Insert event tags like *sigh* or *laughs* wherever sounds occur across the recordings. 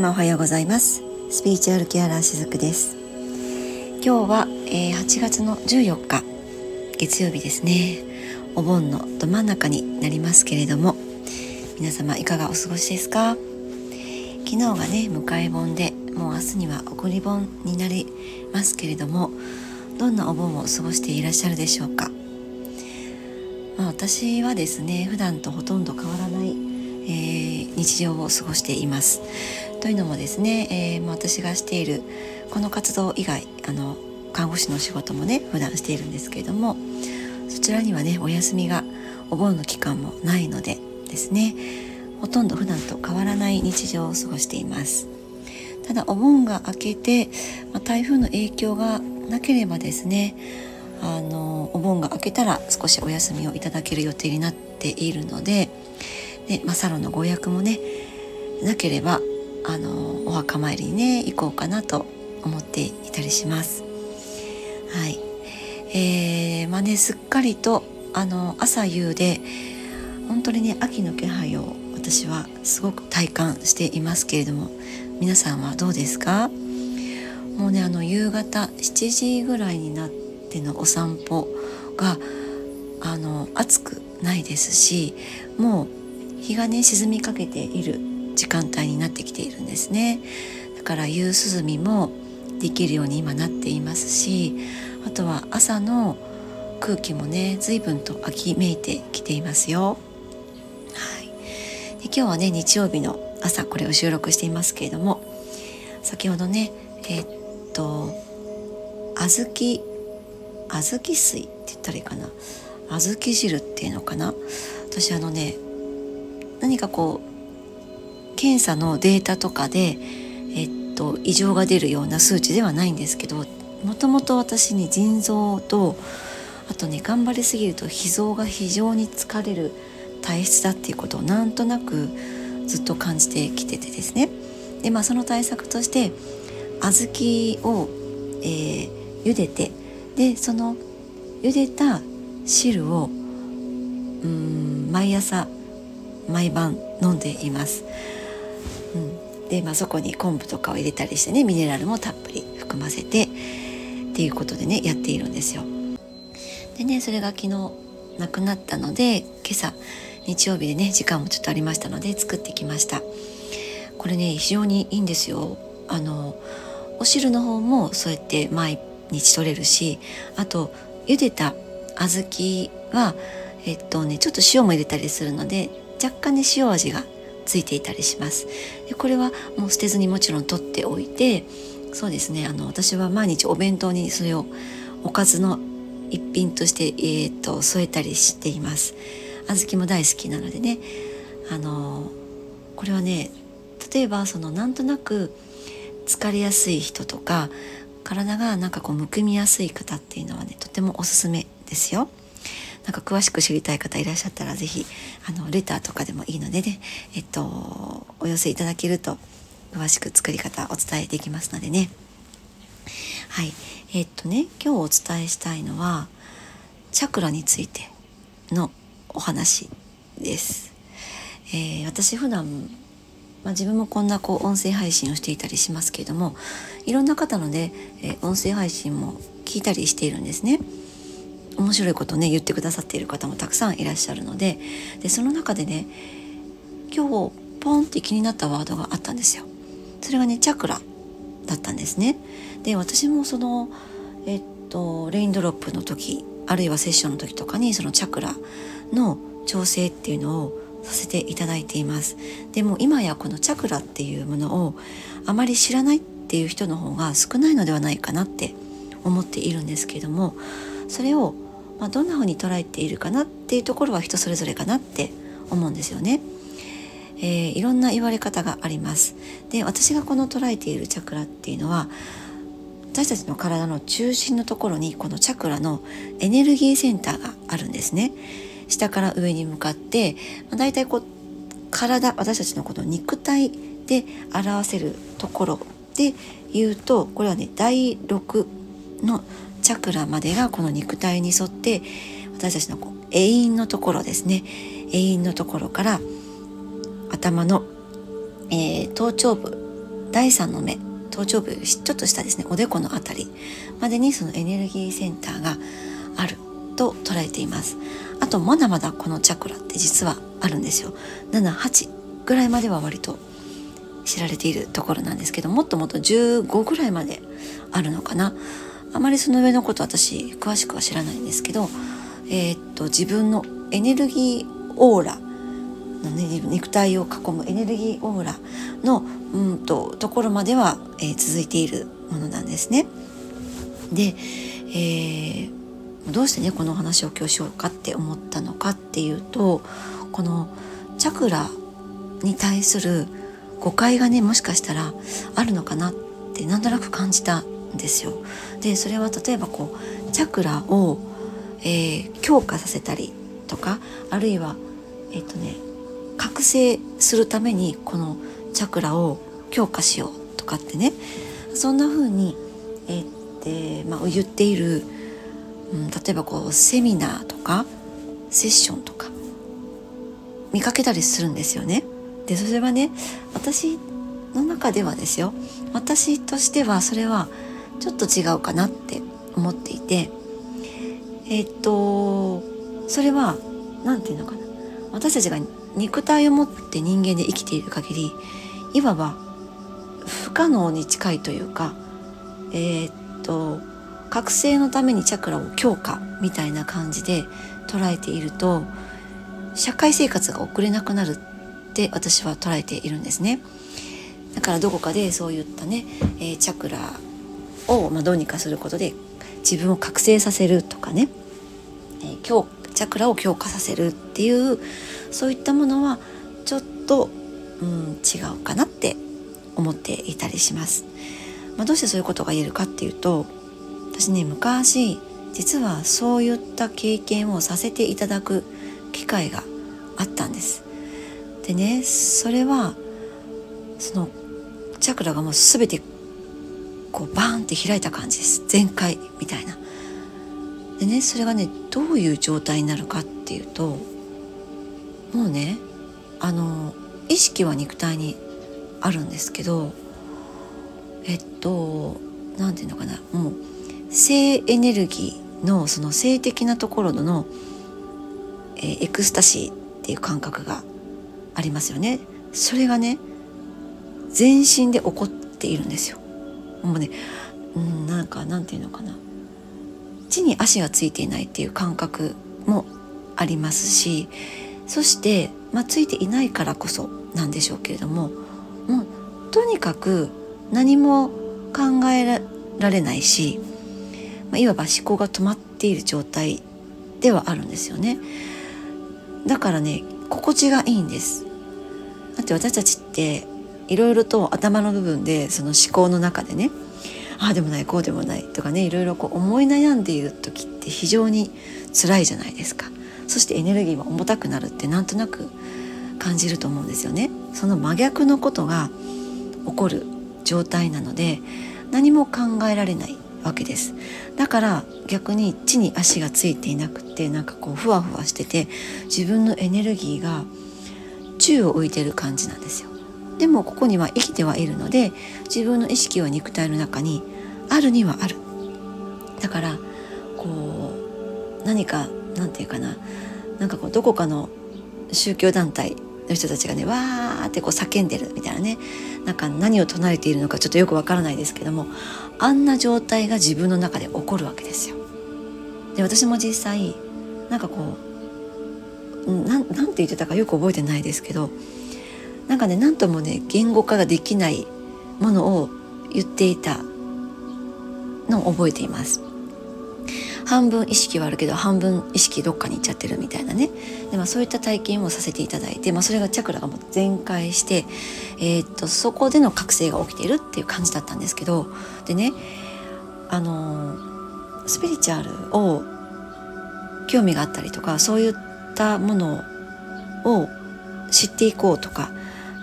様おはようございます。スピーチュアルケアラーしずくです。今日は、えー、8月の14日月曜日ですね。お盆のど真ん中になりますけれども皆様いかがお過ごしですか？昨日がね迎え盆でもう明日には送り盆になりますけれどもどんなお盆を過ごしていらっしゃるでしょうか、まあ、私はですね普段とほとんど変わらない、えー、日常を過ごしています。というのもですね、えー、まあ、私がしているこの活動以外あの看護師の仕事もね普段しているんですけれどもそちらにはねお休みがお盆の期間もないのでですねほとんど普段と変わらない日常を過ごしています。ただお盆が明けて、まあ、台風の影響がなければですねあのお盆が明けたら少しお休みをいただける予定になっているのでで、まあ、サロンのご予約もねなければあのお墓参りにね行こうかなと思っていたりします。はい、えー、まあねすっかりとあの朝夕で本当にね秋の気配を私はすごく体感していますけれども皆さんはどうですか？もうねあの夕方7時ぐらいになってのお散歩があの暑くないですしもう日がね沈みかけている時間帯になってきているんですね。だから夕涼みもできるように今なっていますしあとは朝の空気もね随分と秋めいてきていますよ。はい。で今日はね日曜日の朝これを収録していますけれども先ほどねえー、っと小豆小豆水って言ったらいいかな。小豆汁っていうのかな。私あのね何かこう検査のデータとかで、えっと、異常が出るような数値ではないんですけどもともと私に腎臓とあとね頑張りすぎると脾臓が非常に疲れる体質だっていうことをなんとなくずっと感じてきててですねでまあその対策として小豆を、えー、茹でてでその茹でた汁をうん毎朝毎晩飲んでいます。で、まあ、そこに昆布とかを入れたりしてねミネラルもたっぷり含ませてっていうことでねやっているんですよ。でねそれが昨日なくなったので今朝日曜日でね時間もちょっとありましたので作ってきました。これね非常にいいんですよ。あのお汁の方もそうやって毎日取れるしあと茹でた小豆はえっとねちょっと塩も入れたりするので若干ね塩味がついていたりします。でこれはもう捨てずにもちろん取っておいてそうですね。あの私は毎日お弁当にそれをおかずの一品として、えーと、添えたりしています。小豆も大好きなのでね。あのこれはね例えばそのなんとなく疲れやすい人とか体がなんかこうむくみやすい方っていうのはねとてもおすすめですよ。なんか詳しく知りたい方いらっしゃったら是非あのレターとかでもいいのでねえっとお寄せいただけると詳しく作り方お伝えできますのでね。はい。えっとね今日お伝えしたいのはチャクラについてのお話です、えー、私普段まあ、自分もこんなこう音声配信をしていたりしますけれどもいろんな方のね、えー、音声配信も聞いたりしているんですね。面白いことね言ってくださっている方もたくさんいらっしゃるのででその中でね今日ポンって気になったワードがあったんですよ。それがねチャクラだったんですね。で私もそのえっとレインドロップの時あるいはセッションの時とかにそのチャクラの調整っていうのをさせていただいています。でも今やこのチャクラっていうものをあまり知らないっていう人の方が少ないのではないかなって思っているんですけれどもそれをまあ、どんな風に捉えているかなっていうところは人それぞれかなって思うんですよね。えー、いろんな言われ方があります。で私がこの捉えているチャクラっていうのは私たちの体の中心のところにこのチャクラのエネルギーセンターがあるんですね。下から上に向かって、まあ、大体こう体私たちのこの肉体で表せるところで言うとこれはね第6のチャクラまでがこの肉体に沿って私たちのこう永遠のところですね。永遠のところから頭の、えー、頭頂部第3の目頭頂部ちょっと下ですね。おでこの辺りまでにそのエネルギーセンターがあると捉えています。あとまだまだこのチャクラって実はあるんですよ。78ぐらいまでは割と知られているところなんですけどもっともっと15ぐらいまであるのかな。あまりその上のこと私詳しくは知らないんですけど、えー、っと自分のエネルギーオーラの、ね、肉体を囲むエネルギーオーラのうんとところまでは、えー、続いているものなんですね。で、えー、どうしてねこの話を今日しようかって思ったのかっていうとこのチャクラに対する誤解がねもしかしたらあるのかなってなんとなく感じたですよ。でそれは例えばこうチャクラを、えー、強化させたりとかあるいはえっ、ー、とね覚醒するためにこのチャクラを強化しようとかってねそんな風に、えー、まあ、言っている、うん、例えばこうセミナーとかセッションとか見かけたりするんですよね。でそれはね私の中ではですよ私としてはそれはちょっと違うかなって思っていてえっとそれは何て言うのかな私たちが肉体を持って人間で生きている限りいわば不可能に近いというかえ、っと覚醒のためにチャクラを強化みたいな感じで捉えていると社会生活が送れなくなるって私は捉えているんですね。だからどこかでそういったね、えー、チャクラを、ま、どうにかすることで自分を覚醒させるとかね、え、強チャクラを強化させるっていうそういったものはちょっと、うん、違うかなって思っていたりします。まあ、どうしてそういうことが言えるかっていうと私ね昔実はそういった経験をさせていただく機会があったんです。でねそれはそのチャクラがもう全てこうバーンって開いた感じです。全開みたいな。でねそれがねどういう状態になるかっていうともうねあの意識は肉体にあるんですけどえっと何て言うのかな。もう性エネルギーのその性的なところの、えー、エクスタシーっていう感覚がありますよね。それがね全身で起こっているんですよ。もうねうんなんかなんていうのかな地に足がついていないっていう感覚もありますしそして、まあ、ついていないからこそなんでしょうけれどももうとにかく何も考えられないし、まあ、いわば思考が止まっている状態ではあるんですよね。だからね心地がいいんですだって私たちっていろいろと頭の部分でその思考の中でねああでもないこうでもないとかねいろいろこう思い悩んでいる時って非常に辛いじゃないですか。そしてエネルギーも重たくなるってなんとなく感じると思うんですよね。その真逆のことが起こる状態なので何も考えられないわけです。だから逆に地に足がついていなくてなんかこうふわふわしてて自分のエネルギーが宙を浮いてる感じなんですよ。でもここには生きてはいるので自分の意識は肉体の中にあるにはあるだからこう何か何て言うかななんかこうどこかの宗教団体の人たちがねわーってこう叫んでるみたいなねなんか何を唱えているのかちょっとよくわからないですけどもあんな状態が自分の中で起こるわけですよ。で私も実際なんかこうなんなんて言ってたかよく覚えてないですけどなんかね何ともね言語化ができないものを言っていたのを覚えています。半分意識はあるけど半分意識どっかに行っちゃってるみたいなねで、まあ、そういった体験をさせていただいて、まあ、それがチャクラがもう全開して、えー、っとそこでの覚醒が起きているっていう感じだったんですけどでねあのスピリチュアルを興味があったりとかそういったものを知っていこうとか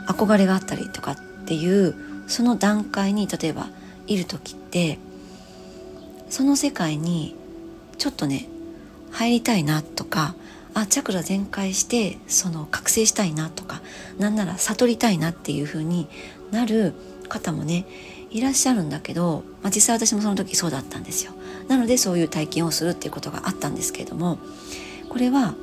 憧れがあったりとかっていうその段階に例えばいる時ってその世界にちょっとね入りたいなとかあチャクラ全開してその覚醒したいなとかなんなら悟りたいなっていう風になる方もねいらっしゃるんだけど、まあ、実際私もその時そうだったんですよ。なのでそういう体験をするっていうことがあったんですけれどもこれは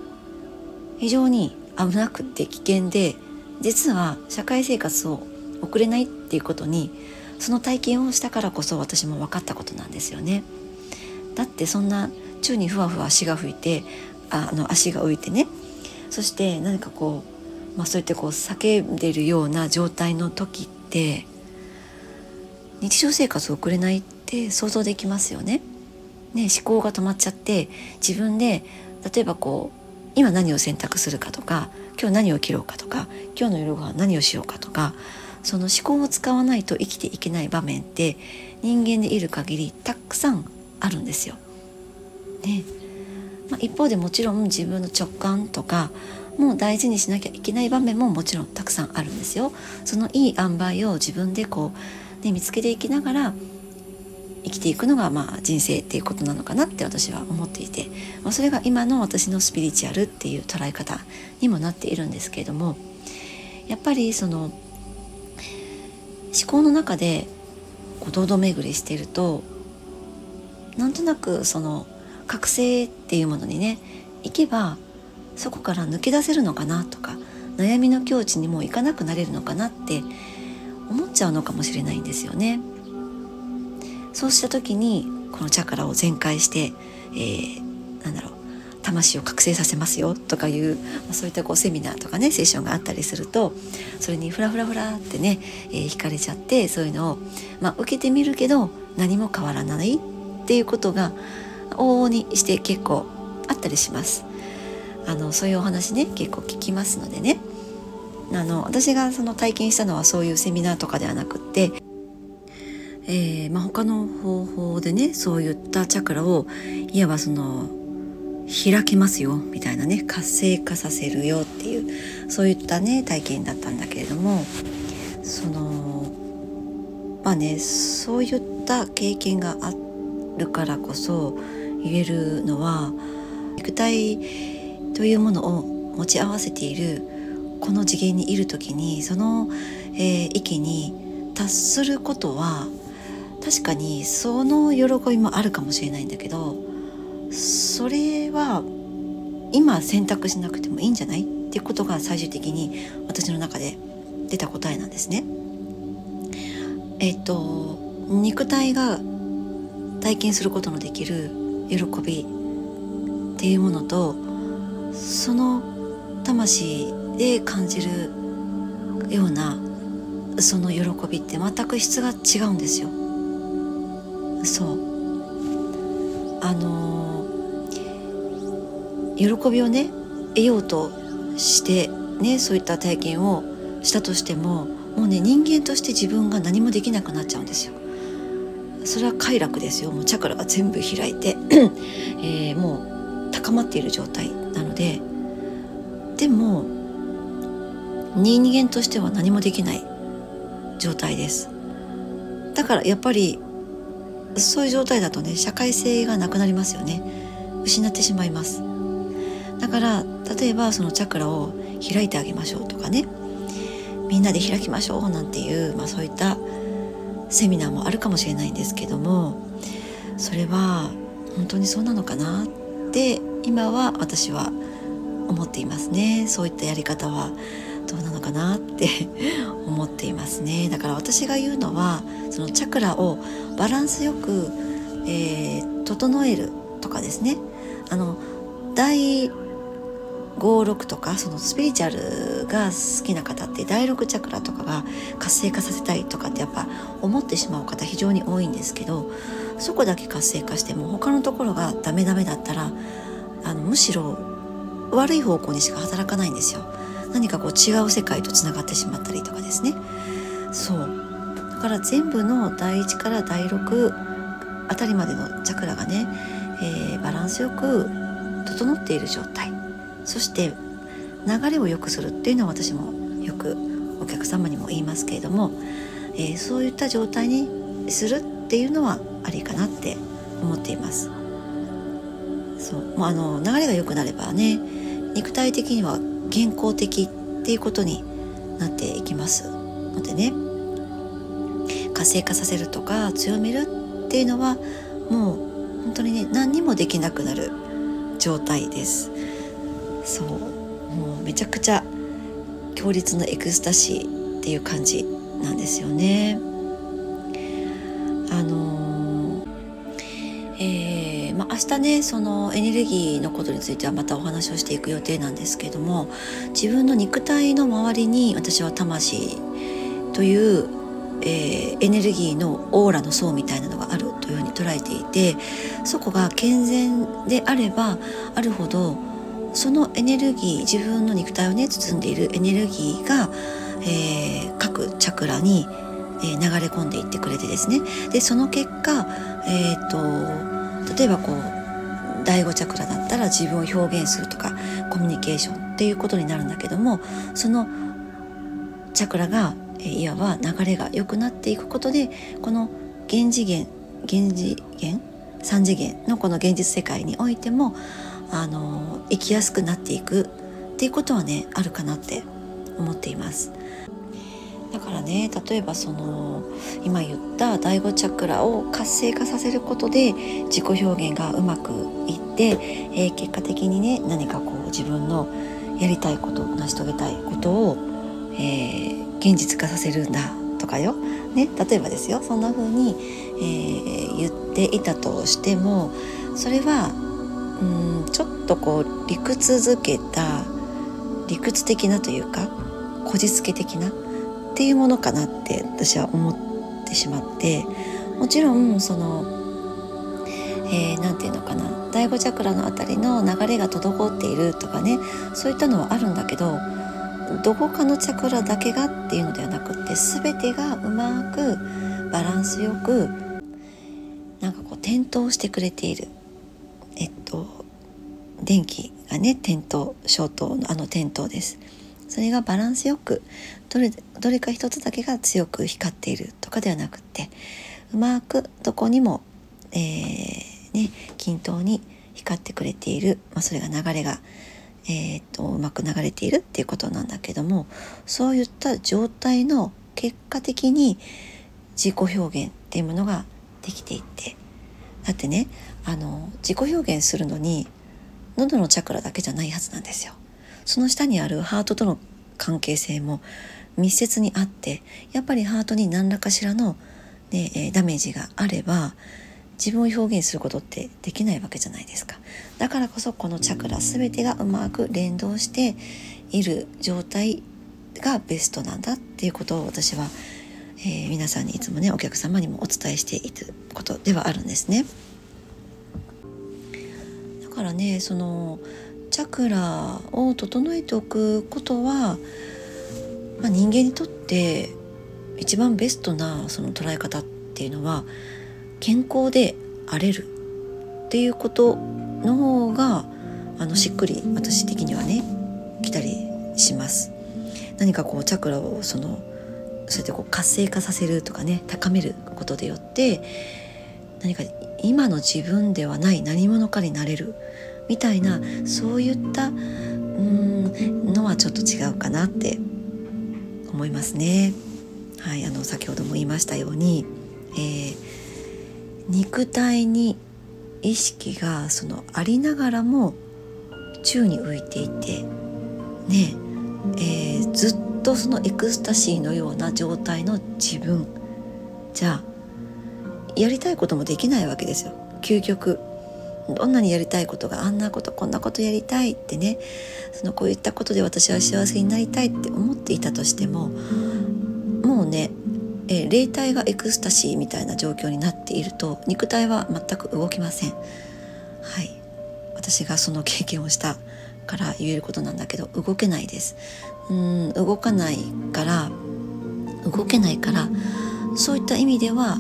非常に危なくて危険で実は社会生活を送れないっていうことにその体験をしたからこそ私も分かったことなんですよね。だってそんな宙にふわふわ足が吹いてあの足が浮いてねそして何かこう、まあ、そうやってこう叫んでるような状態の時って日常生活を送れないって想像できますよね。ね思考が止まっちゃって自分で例えばこう今何を選択するかとか今日何を切ろうかとか今日の夜ご飯何をしようかとかその思考を使わないと生きていけない場面って人間でいる限りたくさんあるんですよ。ねまあ、一方でもちろん自分の直感とかもう大事にしなきゃいけない場面ももちろんたくさんあるんですよ。そのいい塩梅を自分でこう、ね、見つけていきながら生きていくのがまあ人生っていうことなのかなって私は思っていて、まあ、それが今の私のスピリチュアルっていう捉え方にもなっているんですけれどもやっぱりその思考の中でこう堂々巡りしているとなんとなくその覚醒っていうものにね行けばそこから抜け出せるのかなとか悩みの境地にもう行かなくなれるのかなって思っちゃうのかもしれないんですよね。そうした時にこのチャクラを全開して、えー、なんだろう魂を覚醒させますよとかいう、ま、そういったこうセミナーとかねセッションがあったりするとそれにフラフラフラってね、えー、惹かれちゃってそういうのを、まあ、受けてみるけど何も変わらないっていうことが往々にして結構あったりします。あのそういうお話ね結構聞きますのでねあの私がその体験したのはそういうセミナーとかではなくってえー、まあ、他の方法でねそういったチャクラをいわばその開きますよみたいなね活性化させるよっていうそういったね体験だったんだけれどもそのまあねそういった経験があるからこそ言えるのは肉体というものを持ち合わせているこの次元にいる時にその、えー、域に達することは確かにその喜びもあるかもしれないんだけどそれは今選択しなくてもいいんじゃない？っていうことが最終的に私の中で出た答えなんですね。えっと肉体が体験することのできる喜びっていうものとその魂で感じるようなその喜びって全く質が違うんですよ。そう。あの喜びをね得ようとしてねそういった体験をしたとしてももうね人間として自分が何もできなくなっちゃうんですよ。それは快楽ですよ。もうチャクラが全部開いて *clears throat* えー、もう高まっている状態なので。でも人間としては何もできない状態です。だからやっぱりそういう状態だとね社会性がなくなりますよね。失ってしまいます。だから例えばそのチャクラを開いてあげましょうとかね。みんなで開きましょうなんていう、まあ、そういったセミナーもあるかもしれないんですけどもそれは本当にそうなのかなって今は私は思っていますね。そういったやり方は。どうなのかなって *laughs* 思っていますねだから私が言うのはそのチャクラをバランスよく、えー、整えるとかですねあの第56とかそのスピリチュアルが好きな方って第6チャクラとかが活性化させたいとかってやっぱ思ってしまう方非常に多いんですけどそこだけ活性化しても他のところがダメダメだったらあのむしろ悪い方向にしか働かないんですよ。何かこう違う世界とつながってしまったりとかですね。そうだから全部の第1から第6あたりまでのチャクラがね、えー、バランスよく整っている状態そして流れを良くするっていうのは私もよくお客様にも言いますけれども、えー、そういった状態にするっていうのはありかなって思っています。そうもうあの流れが良くなればね肉体的には健康的っていうことになっていきます。のでね活性化させるとか強めるっていうのはもう本当にね何にもできなくなる状態です。そう。もうめちゃくちゃ強烈なエクスタシーっていう感じなんですよね。あの、明日ねそのエネルギーのことについてはまたお話をしていく予定なんですけども自分の肉体の周りに私は魂というえー、エネルギーのオーラの層みたいなのがあるというふうに捉えていてそこが健全であればあるほどそのエネルギー自分の肉体をね包んでいるエネルギーが、えー、各チャクラに、え、流れ込んでいってくれてですね。でその結果、えーと、例えばこう第5チャクラだったら自分を表現するとかコミュニケーションっていうことになるんだけどもそのチャクラがいわば流れが良くなっていくことでこの現次元現次元3次元のこの現実世界においてもあの生きやすくなっていくっていうことはねあるかなって思っています。だからね例えばその今言った第5チャクラを活性化させることで自己表現がうまくいって、えー、結果的にね何かこう自分のやりたいこと成し遂げたいことを、えー、現実化させるんだとかよ、ね、例えばですよそんな風に、えー、言っていたとしてもそれはうんちょっとこう理屈づけた理屈的なというかこじつけ的なっていうものかなって私は思ってしまってもちろんそのえー、て言うのかな第5チャクラの辺りの流れが滞っているとかねそういったのはあるんだけどどこかのチャクラだけがっていうのではなくって全てがうまくバランスよくなんかこう点灯してくれている。えっと電気がね点灯消灯のあの点灯です。それがバランスよくどれどれか一つだけが強く光っているとかではなくってうまくどこにも、えー、ね、均等に光ってくれている、まあ、それが流れがえーと、うまく流れているっていうことなんだけどもそういった状態の結果的に自己表現っていうものができていってだってねあの自己表現するのに喉のチャクラだけじゃないはずなんですよ。その下にあるハートとの関係性も密接にあってやっぱりハートに何らかしらの、ねえ、ダメージがあれば自分を表現することってできないわけじゃないですか。だからこそこのチャクラ全てがうまく連動している状態がベストなんだっていうことを私は、えー、皆さんにいつもねお客様にもお伝えしていることではあるんですね。だからねそのチャクラを整えておくことは、まあ、人間にとって一番ベストなその捉え方っていうのは健康であれるっていうことの方があのしっくり私的にはね来たりします。何かこうチャクラをそのそうやってこう活性化させるとかね高めることでよって何か今の自分ではない何者かになれるみたいなそういったうんのはちょっと違うかなって思いますね。はい、あの先ほども言いましたように、えー肉体に意識がそのありながらも宙に浮いていてねえー、ずっとそのエクスタシーのような状態の自分じゃあやりたいこともできないわけですよ究極どんなにやりたいことがあんなことこんなことやりたいってねそのこういったことで私は幸せになりたいって思っていたとしてももうねえー、霊体がエクスタシーみたいな状況になっていると肉体は全く動きません。はい。私がその経験をしたから言えることなんだけど動けないです。うん動かないから動けないからそういった意味では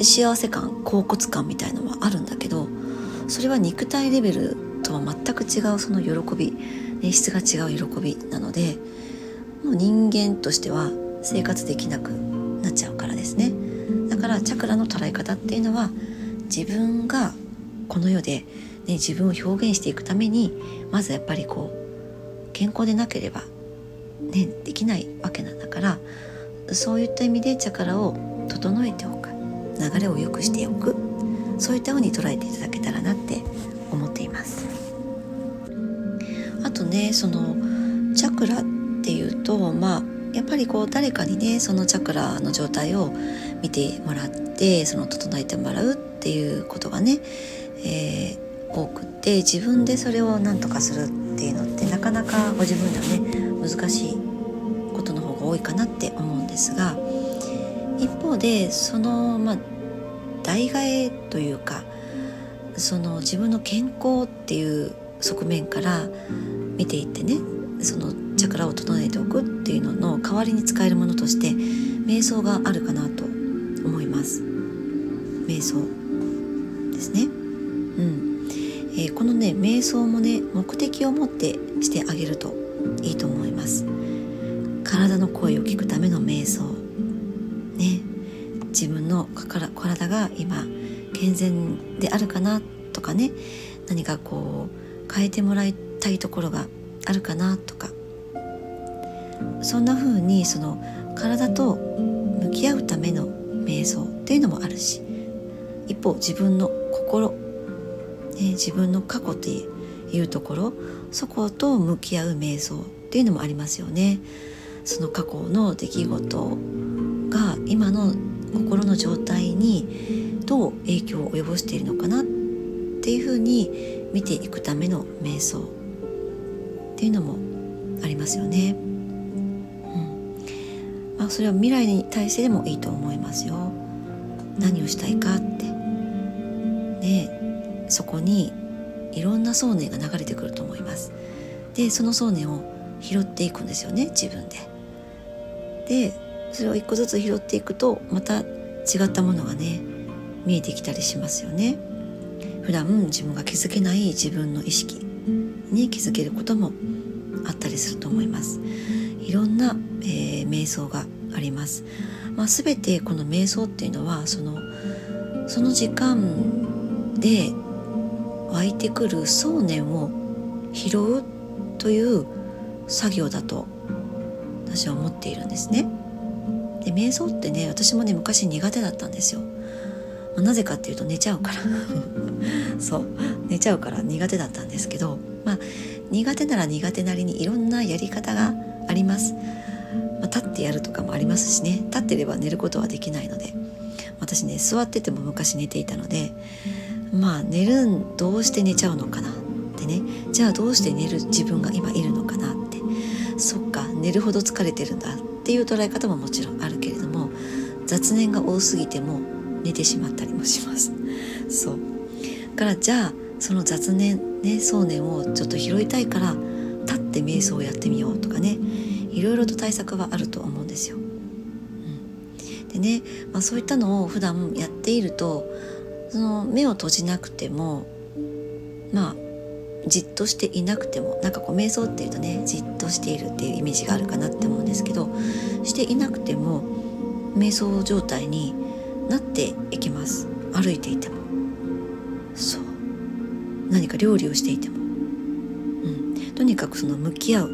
幸せ感恍惚感みたいのはあるんだけどそれは肉体レベルとは全く違うその喜び質が違う喜びなのでもう人間としては生活できなくなっちゃうからですね。だからチャクラの捉え方っていうのは自分がこの世で、ね、自分を表現していくためにまずやっぱりこう健康でなければ、ね、できないわけなんだからそういった意味でチャクラを整えておく。流れを良くしておく。そういったふうに捉えていただけたらなって思っています。あとねそのチャクラっていうとまあやっぱりこう誰かにねそのチャクラの状態を見てもらってその整えてもらうっていうことがね、えー、多くって自分でそれを何とかするっていうのってなかなかご自分ではね難しいことの方が多いかなって思うんですが一方でそのまあ代替えというかその自分の健康っていう側面から見ていってねそのチャクラを整えておくっていうのの代わりに使えるものとして瞑想があるかなと思います。瞑想ですね。うん。えー、このね瞑想もね目的を持ってしてあげるといいと思います。体の声を聞くための瞑想。自分の体が今健全であるかなとかね何かこう変えてもらいたいところがあるかなとかそんな風にその体と向き合うための瞑想っていうのもあるし一方自分の心、ね、自分の過去っていうところそこと向き合う瞑想っていうのもありますよね。その過去の出来事が今の心の状態にどう影響を及ぼしているのかなっていうふうに見ていくための瞑想っていうのもありますよね。うんまあ、それは未来に対してでもいいと思いますよ。何をしたいかってでそこにいろんな想念が流れてくると思います。でその想念を拾っていくんですよね自分で。でそれを一個ずつ拾っていくとまた違ったものがね見えてきたりしますよね。普段自分が気づけない自分の意識に気づけることもあったりすると思います。いろんな、えー、瞑想があります、まあ、全てこの瞑想っていうのはそのその時間で湧いてくる想念を拾うという作業だと私は思っているんですね。で瞑想ってね私もね昔苦手だったんですよ。まあ、なぜかっていうと寝ちゃうから。*laughs* そう。寝ちゃうから苦手だったんですけどまあ苦手なら苦手なりにいろんなやり方があります。まあ、立ってやるとかもありますしね立ってれば寝ることはできないので。私ね座ってても昔寝ていたのでまあ寝るんどうして寝ちゃうのかなってね。じゃあどうして寝る自分が今いるのかなって。そっか寝るほど疲れてるんだっていう捉え方ももちろんあるけれども雑念が多すぎても寝てしまったりもします。そう。からじゃあその雑念ね想念をちょっと拾いたいから立って瞑想をやってみようとかね。いろいろと対策はあると思うんですよ。うん、でね、まあ、そういったのを普段やっているとその目を閉じなくてもまあじっとしていなくてもなんかこう瞑想っていうとねじっとしているっていうイメージがあるかなって思うんですけどしていなくても瞑想状態になっていきます。歩いていても。そう。何か料理をしていても、うん、とにかくその向き合う、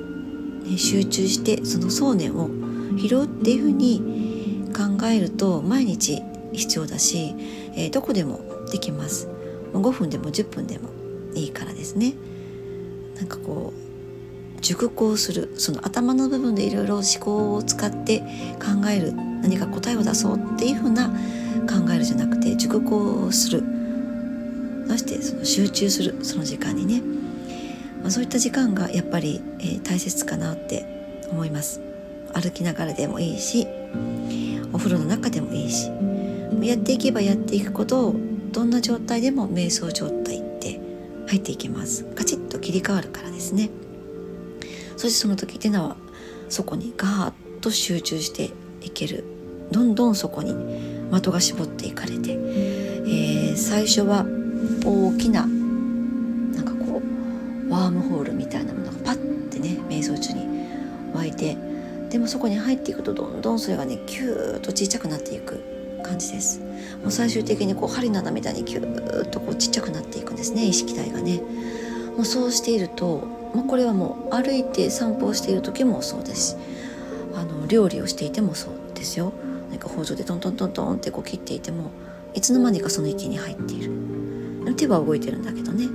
ね、集中してその想念を拾うっていうふうに考えると毎日必要だし、えー、どこでもできます。5分でも10分でも。いいからですね。なんかこう熟考するその頭の部分でいろいろ思考を使って考える何か答えを出そうっていうふうな考えるじゃなくて熟考する。そしてその集中するその時間にね、まあ、そういった時間がやっぱり、えー、大切かなって思います。歩きながらでもいいしお風呂の中でもいいしやっていけばやっていくことをどんな状態でも瞑想状態入っていきます。カチッと切り替わるからですね。そしてその時っていうのはそこにガーッと集中していける。どんどんそこに的が絞っていかれて、えー、最初は大きななんかこうワームホールみたいなものがパッてね瞑想中に湧いて。でもそこに入っていくとどんどんそれがねキューッとちっちゃくなっていく。感じです。もう最終的にこう針の穴みたいにキューッとこうちっちゃくなっていくんですね。意識体がね。もうそうしていると、まあ、これはもう歩いて散歩をしている時もそうです。あの料理をしていてもそうですよ。なんか包丁でトントントントンってこう切っていてもいつの間にかその域に入っている。手は動いてるんだけどね。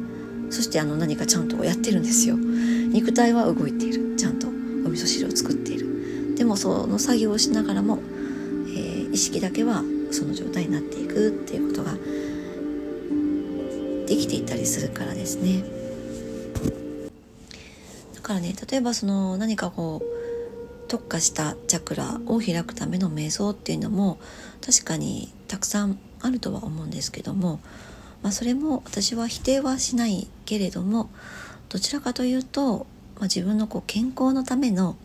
そしてあの何かちゃんとやってるんですよ。肉体は動いている。ちゃんと。お味噌汁を作っている。でもその作業をしながらも、えー、意識だけはその状態になっていくっていうことができていたりするからですね。だからね例えばその何かこう特化したチャクラを開くための瞑想っていうのも確かにたくさんあるとは思うんですけども、まあ、それも私は否定はしないけれどもどちらかというと、まあ、自分のこう健康のための、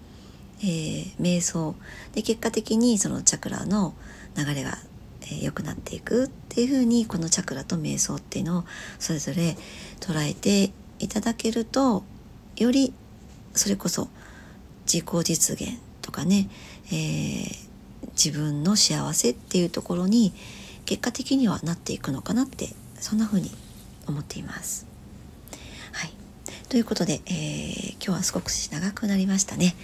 えー、瞑想。で結果的にそのチャクラの流れが、えー、くなっていくっていうふうにこのチャクラと瞑想っていうのをそれぞれ捉えていただけるとよりそれこそ自己実現とかね、えー、自分の幸せっていうところに結果的にはなっていくのかなってそんな風に思っています。はい、ということで、えー、今日は少し長くなりましたね。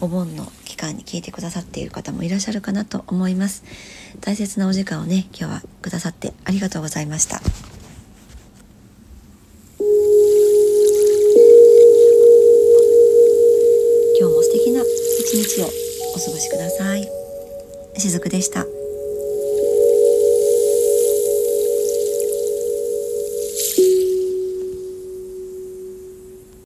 お盆の期間に聞いてくださっている方もいらっしゃるかなと思います。大切なお時間をね、今日はくださってありがとうございました。今日も素敵な一日をお過ごしください。しずくでした。